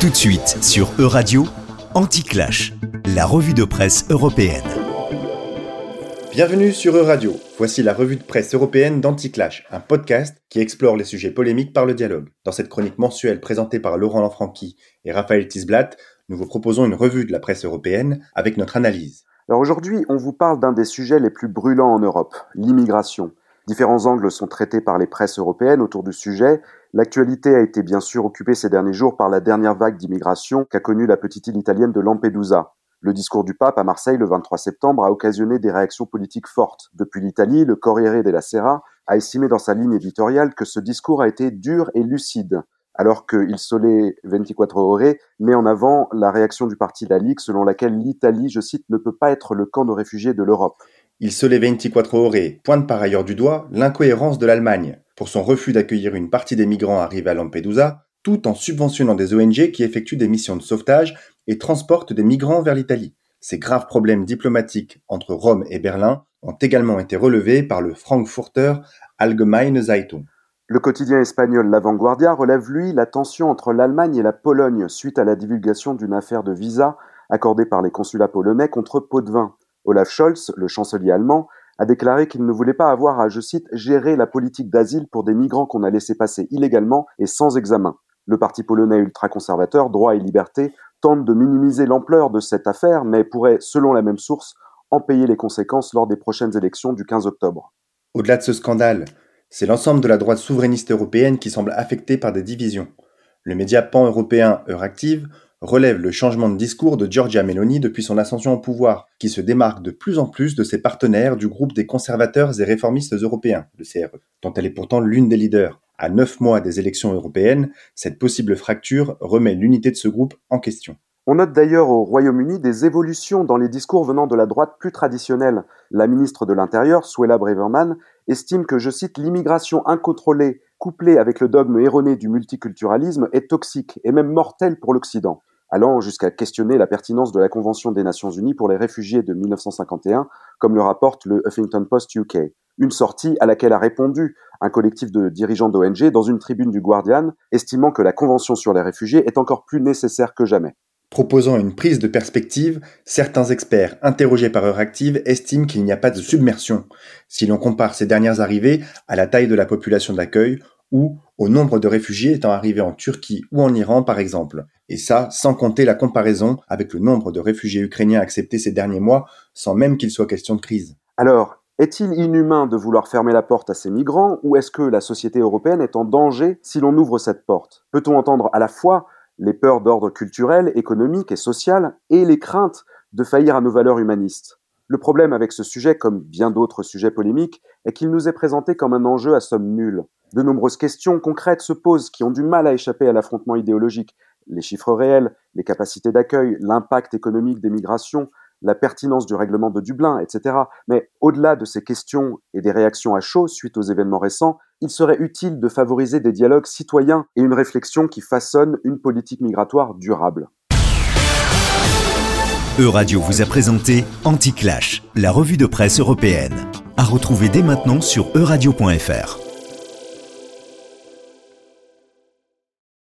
Tout de suite sur E-Radio, Anti-Clash, la revue de presse européenne. Bienvenue sur E-Radio. Voici la revue de presse européenne d'Anti-Clash, un podcast qui explore les sujets polémiques par le dialogue. Dans cette chronique mensuelle présentée par Laurent Lanfranchi et Raphaël Tisblatt, nous vous proposons une revue de la presse européenne avec notre analyse. Alors aujourd'hui, on vous parle d'un des sujets les plus brûlants en Europe, l'immigration. Différents angles sont traités par les presses européennes autour du sujet. L'actualité a été bien sûr occupée ces derniers jours par la dernière vague d'immigration qu'a connue la petite île italienne de Lampedusa. Le discours du pape à Marseille le 23 septembre a occasionné des réactions politiques fortes. Depuis l'Italie, le Corriere della Sera a estimé dans sa ligne éditoriale que ce discours a été dur et lucide, alors que Il Sole 24 Ore met en avant la réaction du parti La Ligue selon laquelle l'Italie, je cite, ne peut pas être le camp de réfugiés de l'Europe. Il Sole 24 Ore pointe par ailleurs du doigt l'incohérence de l'Allemagne pour son refus d'accueillir une partie des migrants arrivés à Lampedusa, tout en subventionnant des ONG qui effectuent des missions de sauvetage et transportent des migrants vers l'Italie. Ces graves problèmes diplomatiques entre Rome et Berlin ont également été relevés par le Frankfurter Allgemeine Zeitung. Le quotidien espagnol La Vanguardia relève, lui, la tension entre l'Allemagne et la Pologne suite à la divulgation d'une affaire de visa accordée par les consulats polonais contre Potvin. Olaf Scholz, le chancelier allemand, a déclaré qu'il ne voulait pas avoir à, je cite, gérer la politique d'asile pour des migrants qu'on a laissés passer illégalement et sans examen. Le parti polonais ultra-conservateur Droit et Liberté tente de minimiser l'ampleur de cette affaire, mais pourrait, selon la même source, en payer les conséquences lors des prochaines élections du 15 octobre. Au-delà de ce scandale, c'est l'ensemble de la droite souverainiste européenne qui semble affectée par des divisions. Le média pan-européen Euractiv relève le changement de discours de Giorgia Meloni depuis son ascension au pouvoir, qui se démarque de plus en plus de ses partenaires du groupe des conservateurs et réformistes européens, le CRE, dont elle est pourtant l'une des leaders. À neuf mois des élections européennes, cette possible fracture remet l'unité de ce groupe en question. On note d'ailleurs au Royaume-Uni des évolutions dans les discours venant de la droite plus traditionnelle. La ministre de l'Intérieur, Suella Braverman, estime que, je cite, l'immigration incontrôlée, couplée avec le dogme erroné du multiculturalisme, est toxique et même mortelle pour l'Occident allant jusqu'à questionner la pertinence de la Convention des Nations Unies pour les réfugiés de 1951, comme le rapporte le Huffington Post UK. Une sortie à laquelle a répondu un collectif de dirigeants d'ONG dans une tribune du Guardian, estimant que la Convention sur les réfugiés est encore plus nécessaire que jamais. Proposant une prise de perspective, certains experts interrogés par Euractiv estiment qu'il n'y a pas de submersion si l'on compare ces dernières arrivées à la taille de la population d'accueil ou au nombre de réfugiés étant arrivés en Turquie ou en Iran par exemple. Et ça, sans compter la comparaison avec le nombre de réfugiés ukrainiens acceptés ces derniers mois, sans même qu'il soit question de crise. Alors, est-il inhumain de vouloir fermer la porte à ces migrants ou est-ce que la société européenne est en danger si l'on ouvre cette porte? Peut-on entendre à la fois les peurs d'ordre culturel, économique et social et les craintes de faillir à nos valeurs humanistes? Le problème avec ce sujet, comme bien d'autres sujets polémiques, est qu'il nous est présenté comme un enjeu à somme nulle. De nombreuses questions concrètes se posent qui ont du mal à échapper à l'affrontement idéologique. Les chiffres réels, les capacités d'accueil, l'impact économique des migrations, la pertinence du règlement de Dublin, etc. Mais au-delà de ces questions et des réactions à chaud suite aux événements récents, il serait utile de favoriser des dialogues citoyens et une réflexion qui façonne une politique migratoire durable. E-Radio vous a présenté Anti-Clash, la revue de presse européenne. À retrouver dès maintenant sur euradio.fr.